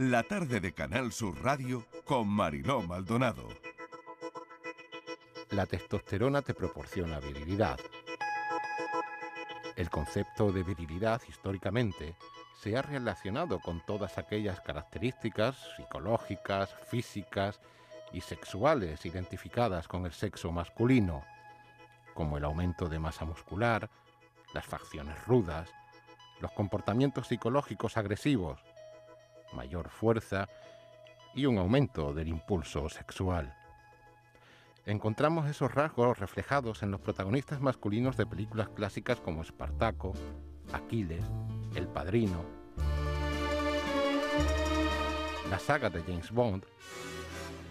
la tarde de Canal Sur Radio con Mariló Maldonado. La testosterona te proporciona virilidad. El concepto de virilidad históricamente se ha relacionado con todas aquellas características psicológicas, físicas y sexuales identificadas con el sexo masculino, como el aumento de masa muscular, las facciones rudas, los comportamientos psicológicos agresivos, mayor fuerza y un aumento del impulso sexual. Encontramos esos rasgos reflejados en los protagonistas masculinos de películas clásicas como Espartaco, Aquiles, El Padrino, la saga de James Bond,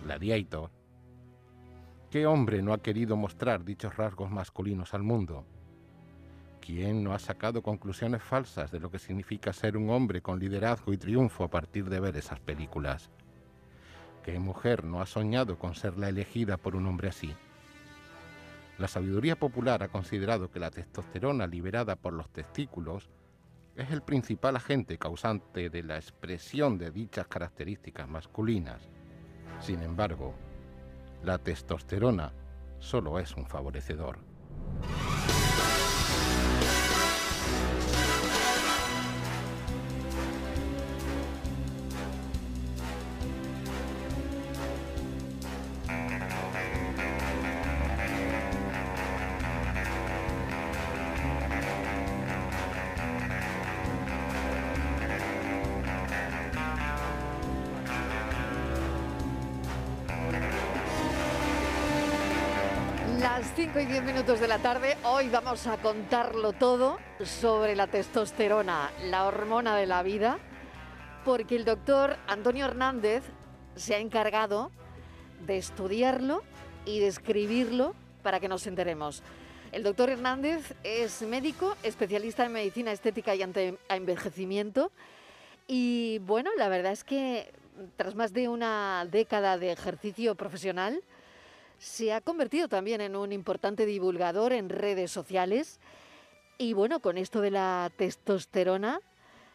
Gladiator. ¿Qué hombre no ha querido mostrar dichos rasgos masculinos al mundo? ¿Quién no ha sacado conclusiones falsas de lo que significa ser un hombre con liderazgo y triunfo a partir de ver esas películas? ¿Qué mujer no ha soñado con ser la elegida por un hombre así? La sabiduría popular ha considerado que la testosterona liberada por los testículos es el principal agente causante de la expresión de dichas características masculinas. Sin embargo, la testosterona solo es un favorecedor. Minutos de la tarde, hoy vamos a contarlo todo sobre la testosterona, la hormona de la vida, porque el doctor Antonio Hernández se ha encargado de estudiarlo y de escribirlo para que nos enteremos. El doctor Hernández es médico, especialista en medicina estética y anti-envejecimiento. Y bueno, la verdad es que tras más de una década de ejercicio profesional, se ha convertido también en un importante divulgador en redes sociales y bueno, con esto de la testosterona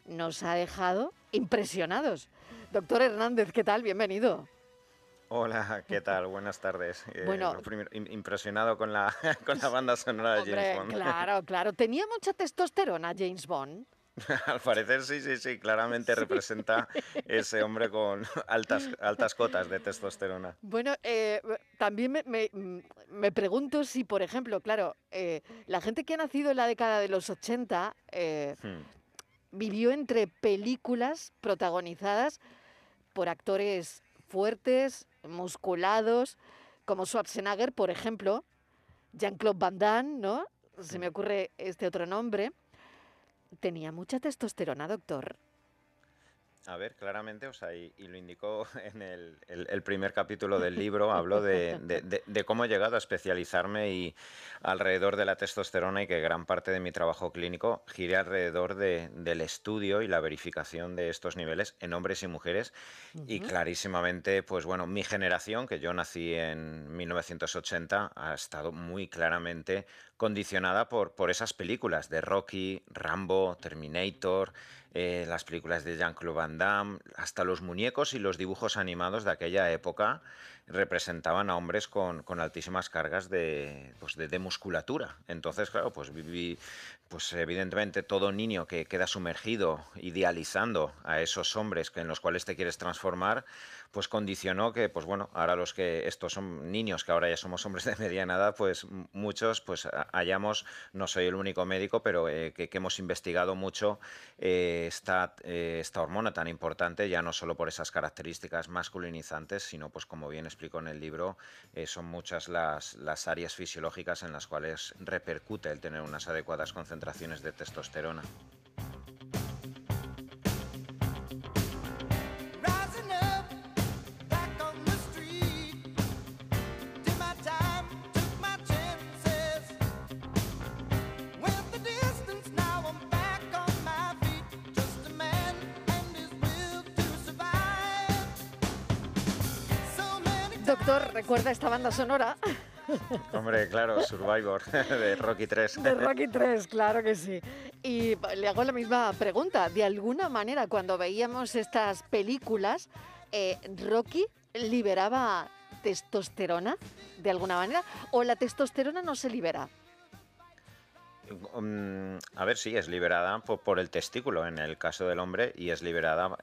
nos ha dejado impresionados. Doctor Hernández, ¿qué tal? Bienvenido. Hola, ¿qué tal? Buenas tardes. Eh, bueno, primero, impresionado con la, con la banda sonora de James Bond. Claro, claro. ¿Tenía mucha testosterona James Bond? Al parecer sí, sí, sí, claramente representa ese hombre con altas, altas cotas de testosterona. Bueno, eh, también me, me, pregunto si, por ejemplo, claro, eh, la gente que ha nacido en la década de los 80 eh, hmm. vivió entre películas protagonizadas por actores fuertes, musculados, como Schwarzenegger, por ejemplo, Jean-Claude Van Damme, ¿no? Se me hmm. ocurre este otro nombre. ¿Tenía mucha testosterona, doctor? A ver, claramente, o sea, y, lo indicó en el, primer capítulo del libro, habló de, cómo he llegado a especializarme y alrededor de la testosterona y que gran parte de mi trabajo clínico gire alrededor del estudio y la verificación de estos niveles en hombres y mujeres. Y clarísimamente, pues bueno, mi generación, que yo nací en 1980, ha estado muy claramente condicionada por, por esas películas de Rocky, Rambo, Terminator, eh, las películas de Jean-Claude Van Damme, hasta los muñecos y los dibujos animados de aquella época representaban a hombres con, altísimas cargas de, pues de, musculatura. Entonces, claro, pues viví, pues evidentemente todo niño que queda sumergido, idealizando a esos hombres que, en los cuales te quieres transformar, pues condicionó que, pues bueno, ahora los que estos son niños, que ahora ya somos hombres de mediana edad, pues muchos, pues hayamos, no soy el único médico, pero eh, que, hemos investigado mucho eh, esta, eh, esta hormona tan importante, ya no solo por esas características masculinizantes, sino pues como bien explico en el libro, son muchas las, las áreas fisiológicas en las cuales repercute el tener unas adecuadas concentraciones de testosterona. Doctor, ¿recuerda esta banda sonora? Hombre, claro, Survivor de Rocky 3. De Rocky 3, claro que sí. Y le hago la misma pregunta. De alguna manera, cuando veíamos estas películas, eh, ¿Rocky liberaba testosterona de alguna manera? ¿O la testosterona no se libera? Mm, a ver, sí, es liberada por, el testículo en el caso del hombre y es liberada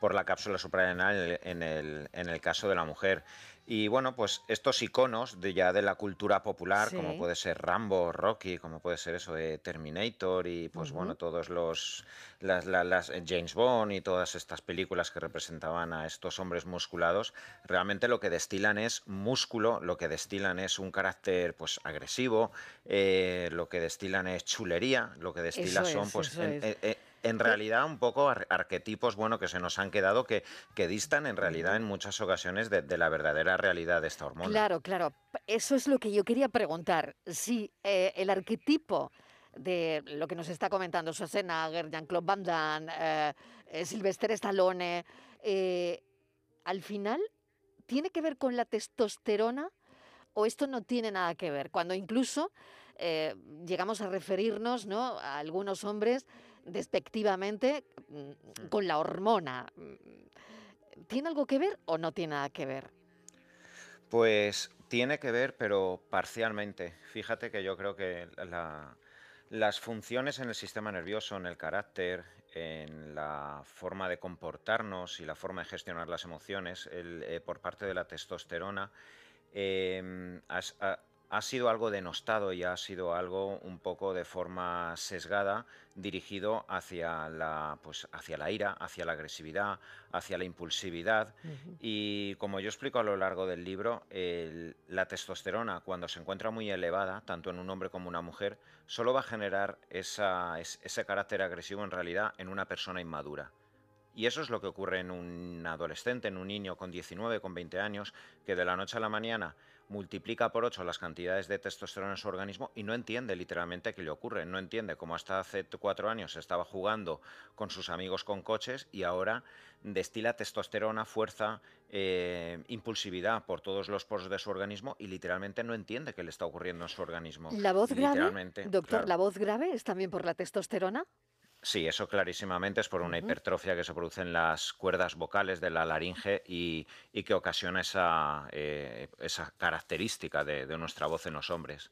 por la cápsula suprarrenal en el, en el caso de la mujer. Y bueno, pues estos iconos de ya de la cultura popular, como puede ser Rambo, Rocky, como puede ser eso de Terminator y pues bueno, todos los las, las, eh, James Bond y todas estas películas que representaban a estos hombres musculados, realmente lo que destilan es músculo, lo que destilan es un carácter pues agresivo, eh, lo que destilan es chulería, lo que destilan son pues en realidad un poco arquetipos bueno que se nos han quedado que, que distan en realidad en muchas ocasiones de, la verdadera realidad de esta hormona. Claro, claro. Eso es lo que yo quería preguntar. Si eh, el arquetipo de lo que nos está comentando Schwarzenegger, Jean-Claude Van Damme, eh, eh, Sylvester Stallone, al final tiene que ver con la testosterona o esto no tiene nada que ver. Cuando incluso llegamos a referirnos ¿no? a algunos hombres despectivamente mm, con la hormona. Mm, ¿Tiene algo que ver o no tiene nada que ver? Pues tiene que ver, pero parcialmente. Fíjate que yo creo que las funciones en el sistema nervioso, en el carácter, en la forma de comportarnos y la forma de gestionar las emociones eh, por parte de la testosterona, em, ha sido algo denostado y ha sido algo un poco de forma sesgada dirigido hacia la, pues, hacia la ira, hacia la agresividad, hacia la impulsividad. Y como yo explico a lo largo del libro, la testosterona, cuando se encuentra muy elevada, tanto en un hombre como una mujer, solo va a generar ese carácter agresivo en realidad en una persona inmadura. Y eso es lo que ocurre en un adolescente, en un niño con 19, con 20 años, que de la noche a la mañana multiplica por 8 las cantidades de testosterona en su organismo y no entiende literalmente qué le ocurre. No entiende cómo hasta hace cuatro años estaba jugando con sus amigos con coches y ahora destila testosterona, fuerza, eh, impulsividad por todos los poros de su organismo y literalmente no entiende qué le está ocurriendo en su organismo. ¿La voz grave? Doctor, ¿la voz grave es también por la testosterona? Sí, eso clarísimamente es por una hipertrofia que se produce en las cuerdas vocales de la laringe y, que ocasiona esa, eh, esa característica de, nuestra voz en los hombres.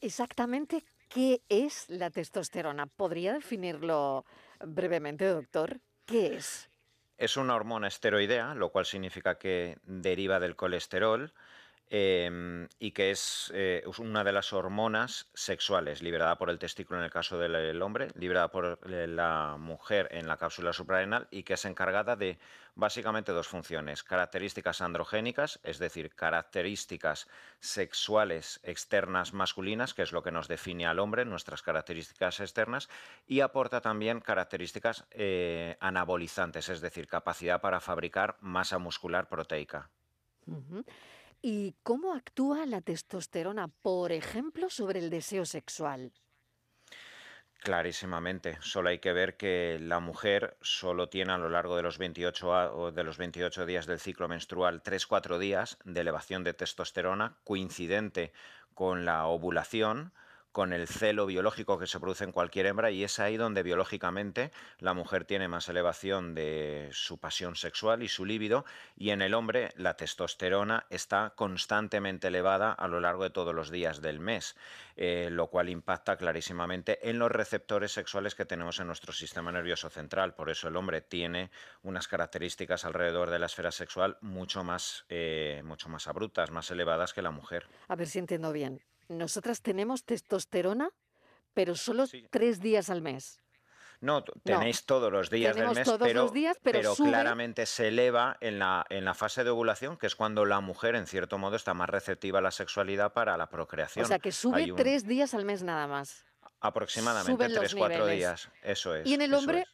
Exactamente, ¿qué es la testosterona? ¿Podría definirlo brevemente, doctor? ¿Qué es? Es una hormona esteroidea, lo cual significa que deriva del colesterol Em, y que eh, es una de las hormonas sexuales liberada por el testículo en el caso del hombre, liberada por eh, la mujer en la cápsula suprarrenal y que es encargada de básicamente dos funciones, características androgénicas, es decir, características sexuales externas masculinas, que es lo que nos define al hombre, nuestras características externas, y aporta también características eh, anabolizantes, es decir, capacidad para fabricar masa muscular proteica. ¿Y cómo actúa la testosterona, por ejemplo, sobre el deseo sexual? Clarísimamente. Solo hay que ver que la mujer solo tiene a lo largo de los 28, de los 28 días del ciclo menstrual 3-4 días de elevación de testosterona coincidente con la ovulación con el celo biológico que se produce en cualquier hembra y es ahí donde biológicamente la mujer tiene más elevación de su pasión sexual y su líbido y en el hombre la testosterona está constantemente elevada a lo largo de todos los días del mes, eh, lo cual impacta clarísimamente en los receptores sexuales que tenemos en nuestro sistema nervioso central. Por eso el hombre tiene unas características alrededor de la esfera sexual mucho más, eh, mucho más abruptas, más elevadas que la mujer. A ver si entiendo bien nosotras tenemos testosterona, pero solo tres días al mes. No, tenéis todos los días del mes, pero, pero, claramente se eleva en la, en la fase de ovulación, que es cuando la mujer, en cierto modo, está más receptiva a la sexualidad para la procreación. O sea, que sube tres días al mes nada más. Aproximadamente tres, cuatro días. Eso es. Y en el hombre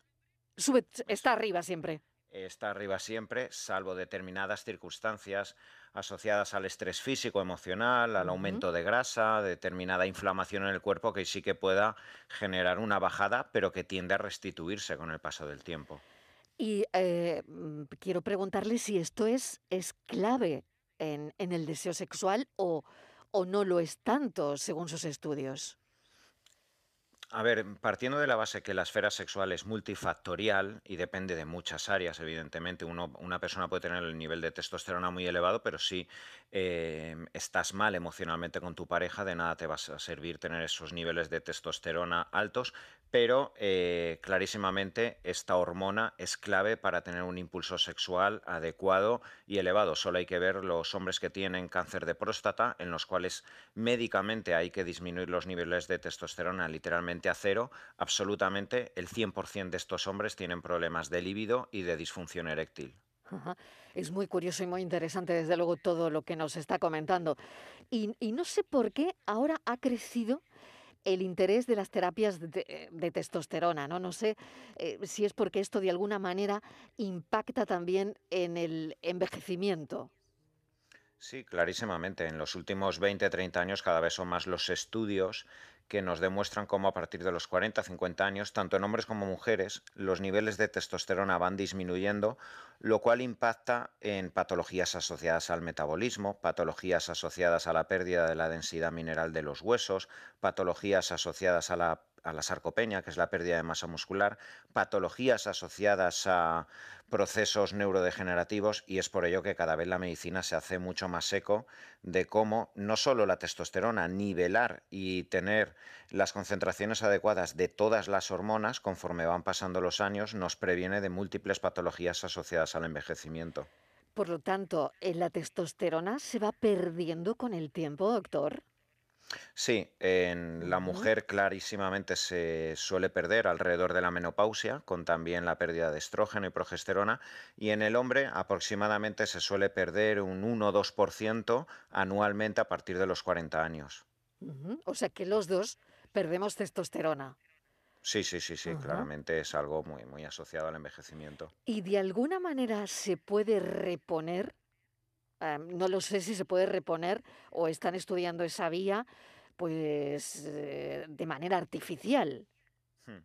sube, está arriba siempre está arriba siempre, salvo determinadas circunstancias asociadas al estrés físico, emocional, al aumento de grasa, determinada inflamación en el cuerpo que sí que pueda generar una bajada, pero que tiende a restituirse con el paso del tiempo. Y eh, mm, quiero preguntarle si esto es, es clave en, el deseo sexual o, o no lo es tanto según sus estudios? A ver, partiendo de la base que la esfera sexual es multifactorial y depende de muchas áreas, evidentemente, uno, una persona puede tener el nivel de testosterona muy elevado, pero si eh, estás mal emocionalmente con tu pareja, de nada te va a servir tener esos niveles de testosterona altos, pero eh, clarísimamente esta hormona es clave para tener un impulso sexual adecuado y elevado. Solo hay que ver los hombres que tienen cáncer de próstata, en los cuales médicamente hay que disminuir los niveles de testosterona literalmente a cero. Absolutamente el 100% de estos hombres tienen problemas de libido y de disfunción eréctil. Es muy curioso y muy interesante, desde luego, todo lo que nos está comentando. y no sé por qué ahora ha crecido el interés de las terapias de, testosterona, ¿no? No sé eh, si es porque esto de alguna manera impacta también en el envejecimiento. Sí, clarísimamente. En los últimos 20, 30 años cada vez son más los estudios que nos demuestran cómo a partir de los 40, 50 años, tanto en hombres como mujeres, los niveles de testosterona van disminuyendo, lo cual impacta en patologías asociadas al metabolismo, patologías asociadas a la pérdida de la densidad mineral de los huesos, patologías asociadas a la a la sarcopenia, que es la pérdida de masa muscular, patologías asociadas a procesos neurodegenerativos y es por ello que cada vez la medicina se hace mucho más seco de cómo no solo la testosterona, nivelar y tener las concentraciones adecuadas de todas las hormonas conforme van pasando los años nos previene de múltiples patologías asociadas al envejecimiento. Por lo tanto, ¿la testosterona se va perdiendo con el tiempo, doctor? Sí, en la mujer clarísimamente se suele perder alrededor de la menopausia, con también la pérdida de estrógeno y progesterona, y en el hombre aproximadamente se suele perder un 1-2% anualmente a partir de los 40 años. O sea que los dos perdemos testosterona. Sí, sí, sí, sí, claramente es algo muy, muy asociado al envejecimiento. ¿Y de alguna manera se puede reponer no lo sé si se puede reponer o están estudiando esa vía pues eh, de manera artificial. Hmm.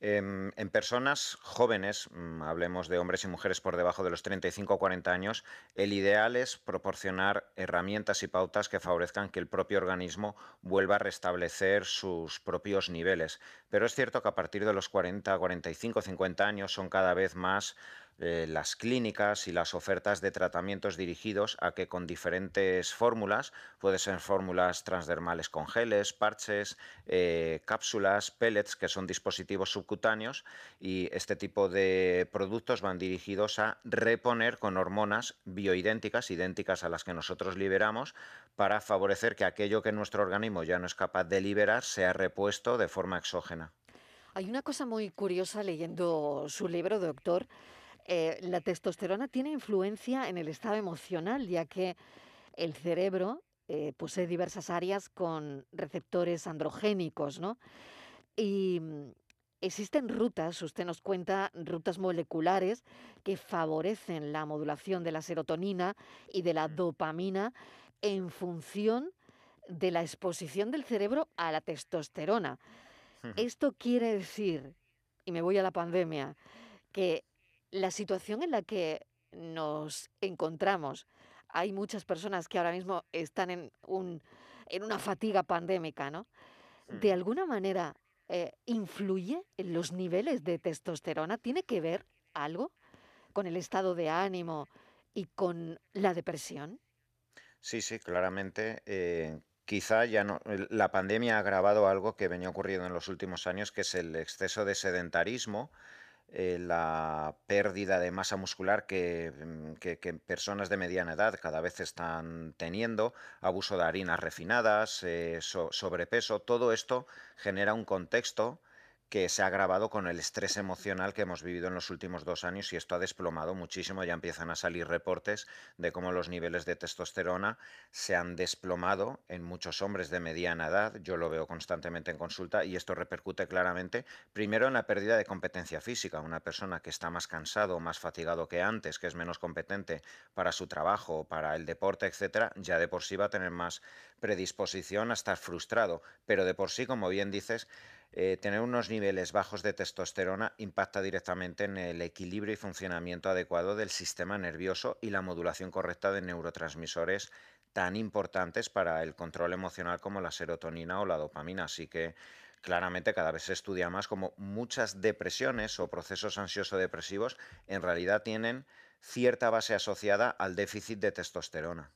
Em, en, personas jóvenes, mm, hablemos de hombres y mujeres por debajo de los 35 o 40 años, el ideal es proporcionar herramientas y pautas que favorezcan que el propio organismo vuelva a restablecer sus propios niveles. Pero es cierto que a partir de los 40, 45, 50 años son cada vez más eh, las clínicas y las ofertas de tratamientos dirigidos a que con diferentes fórmulas, puede ser fórmulas transdermales con geles, parches, eh, cápsulas, pellets, que son dispositivos subcutáneos, y este tipo de productos van dirigidos a reponer con hormonas bioidénticas, idénticas a las que nosotros liberamos, para favorecer que aquello que nuestro organismo ya no es capaz de liberar sea repuesto de forma exógena. Hay una cosa muy curiosa leyendo su libro, doctor, eh, la testosterona tiene influencia en el estado emocional, ya que el cerebro eh, posee diversas áreas con receptores androgénicos, ¿no? Y mm, existen rutas, usted nos cuenta, rutas moleculares que favorecen la modulación de la serotonina y de la dopamina en función de la exposición del cerebro a la testosterona. Esto quiere decir, y me voy a la pandemia, que la situación en la que nos encontramos, hay muchas personas que ahora mismo están en, un, en una fatiga pandémica, ¿no? De alguna manera, eh, ¿influye en los niveles de testosterona? ¿Tiene que ver algo con el estado de ánimo y con la depresión? Sí, sí, claramente. Eh, quizá ya no. La pandemia ha agravado algo que venía ocurriendo en los últimos años, que es el exceso de sedentarismo eh, la pérdida de masa muscular mm, que, personas de mediana edad cada vez están teniendo, abuso de harinas refinadas, eh, sobrepeso, todo esto genera un contexto que se ha agravado con el estrés emocional que hemos vivido en los últimos dos años y esto ha desplomado muchísimo. Ya empiezan a salir reportes de cómo los niveles de testosterona se han desplomado en muchos hombres de mediana edad. Yo lo veo constantemente en consulta y esto repercute claramente, primero, en la pérdida de competencia física. Una persona que está más cansado, más fatigado que antes, que es menos competente para su trabajo, para el deporte, etcétera, ya de por sí va a tener más predisposición a estar frustrado. Pero de por sí, como bien dices, eh, tener unos niveles bajos de testosterona impacta directamente en el equilibrio y funcionamiento adecuado del sistema nervioso y la modulación correcta de neurotransmisores tan importantes para el control emocional como la serotonina o la dopamina. Así que claramente cada vez se estudia más como muchas depresiones o procesos ansioso-depresivos en realidad tienen cierta base asociada al déficit de testosterona.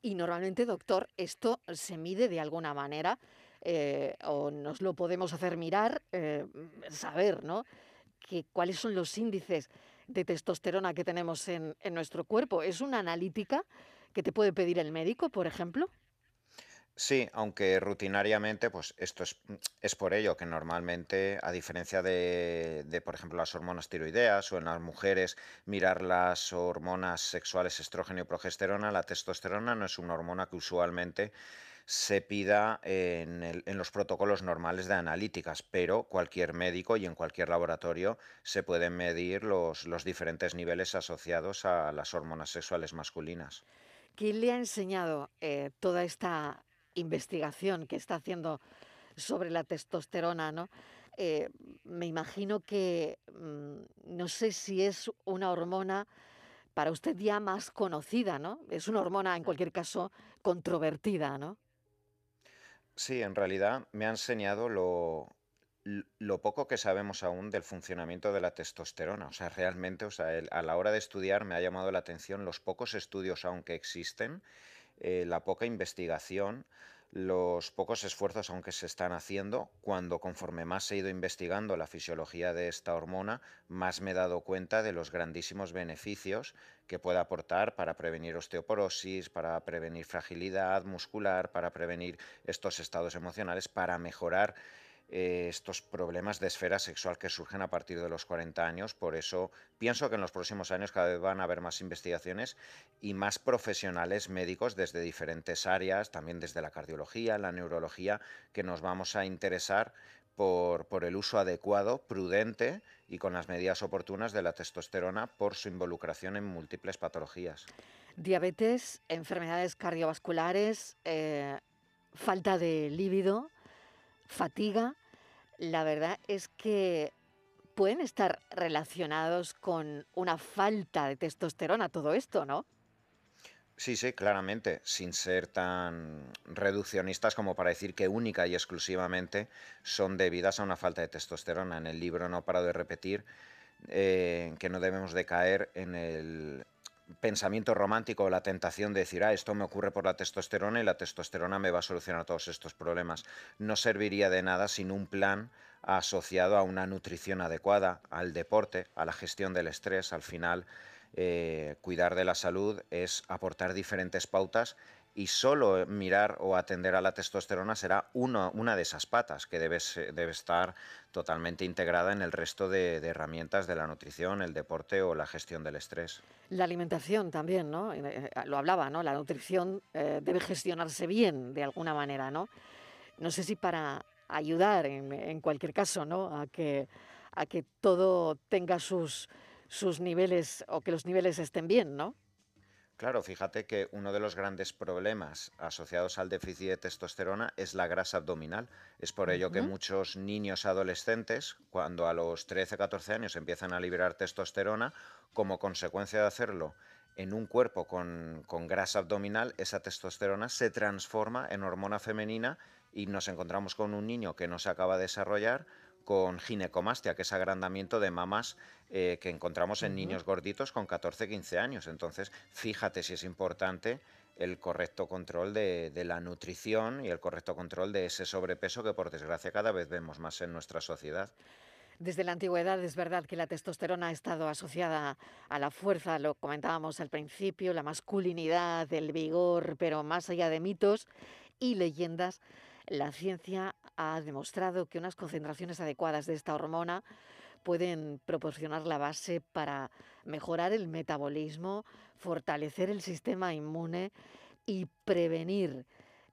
Y normalmente, doctor, esto se mide de alguna manera eh, o nos lo podemos hacer mirar, eh, saber, ¿no? Que, cuáles son los índices de testosterona que tenemos en, nuestro cuerpo. ¿Es una analítica que te puede pedir el médico, por ejemplo? Sí, aunque rutinariamente, pues esto es, mm, es por ello que normalmente, a diferencia de, de, por ejemplo, las hormonas tiroideas o en las mujeres, mirar las hormonas sexuales estrógeno y progesterona, la testosterona no es una hormona que usualmente se pida en, los protocolos normales de analíticas, pero cualquier médico y en cualquier laboratorio se pueden medir los, los diferentes niveles asociados a las hormonas sexuales masculinas. ¿Quién le ha enseñado eh, toda esta investigación que está haciendo sobre la testosterona, ¿no? Eh, me imagino que mm, no sé si es una hormona para usted ya más conocida, ¿no? Es una hormona, en cualquier caso, controvertida, ¿no? Sí, en realidad me ha enseñado lo, poco que sabemos aún del funcionamiento de la testosterona. O sea, realmente, o sea, a la hora de estudiar me ha llamado la atención los pocos estudios aún que existen, eh, la poca investigación, los pocos esfuerzos aunque se están haciendo, cuando conforme más he ido investigando la fisiología de esta hormona, más me he dado cuenta de los grandísimos beneficios que puede aportar para prevenir osteoporosis, para prevenir fragilidad muscular, para prevenir estos estados emocionales, para mejorar eh, estos problemas de esfera sexual que surgen a partir de los 40 años. Por eso pienso que en los próximos años cada vez van a haber más investigaciones y más profesionales médicos desde diferentes áreas, también desde la cardiología, la neurología, que nos vamos a interesar por, por el uso adecuado, prudente y con las medidas oportunas de la testosterona por su involucración en múltiples patologías. Diabetes, enfermedades cardiovasculares, eh, falta de líbido, fatiga. La verdad es que pueden estar relacionados con una falta de testosterona, todo esto, ¿no? Sí, sí, claramente, sin ser tan reduccionistas como para decir que única y exclusivamente son debidas a una falta de testosterona. En el libro no paro de repetir eh, que no debemos de caer en el pensamiento romántico o la tentación de decir, ah, esto me ocurre por la testosterona y la testosterona me va a solucionar todos estos problemas. No serviría de nada sin un plan asociado a una nutrición adecuada, al deporte, a la gestión del estrés. Al final, eh, cuidar de la salud es aportar diferentes pautas y solo mirar o atender a la testosterona será uno- una de esas patas que debe, se- debe estar totalmente integrada en el resto de, herramientas de la nutrición, el deporte o la gestión del estrés. La alimentación también, ¿no? Eh, eh, Lo hablaba, ¿no? La nutrición eh, debe gestionarse bien de alguna manera, ¿no? No sé si para ayudar en, en cualquier caso, ¿no? A que, a que todo tenga sus, sus niveles o que los niveles estén bien, ¿no? Claro, fíjate que uno de los grandes problemas asociados al déficit de testosterona es la grasa abdominal. Es por ello que muchos niños adolescentes, cuando a los 13-14 años empiezan a liberar testosterona, como consecuencia de hacerlo en un cuerpo con, con grasa abdominal, esa testosterona se transforma en hormona femenina y nos encontramos con un niño que no se acaba de desarrollar con ginecomastia, que es agrandamiento de mamas eh, que encontramos en niños gorditos con 14-15 años. Entonces, fíjate si es importante el correcto control de, de la nutrición y el correcto control de ese sobrepeso que por desgracia cada vez vemos más en nuestra sociedad. Desde la antigüedad es verdad que la testosterona ha estado asociada a la fuerza, lo comentábamos al principio, la masculinidad, el vigor, pero más allá de mitos y leyendas, la ciencia ha demostrado que unas concentraciones adecuadas de esta hormona pueden proporcionar la base para mejorar el metabolismo, fortalecer el sistema inmune y prevenir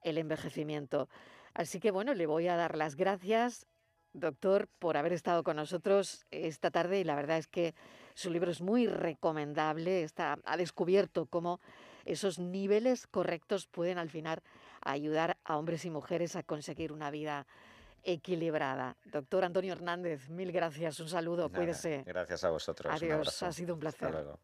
el envejecimiento. Así que bueno, le voy a dar las gracias doctor, por haber estado con nosotros esta tarde y la verdad es que su libro es muy recomendable. Está, ha descubierto cómo esos niveles correctos pueden al final ayudar a hombres y mujeres a conseguir una vida equilibrada. Doctor Antonio Hernández, mil gracias, un saludo, Nada, cuídese. gracias a vosotros. Adiós, ha sido un Hasta placer. luego.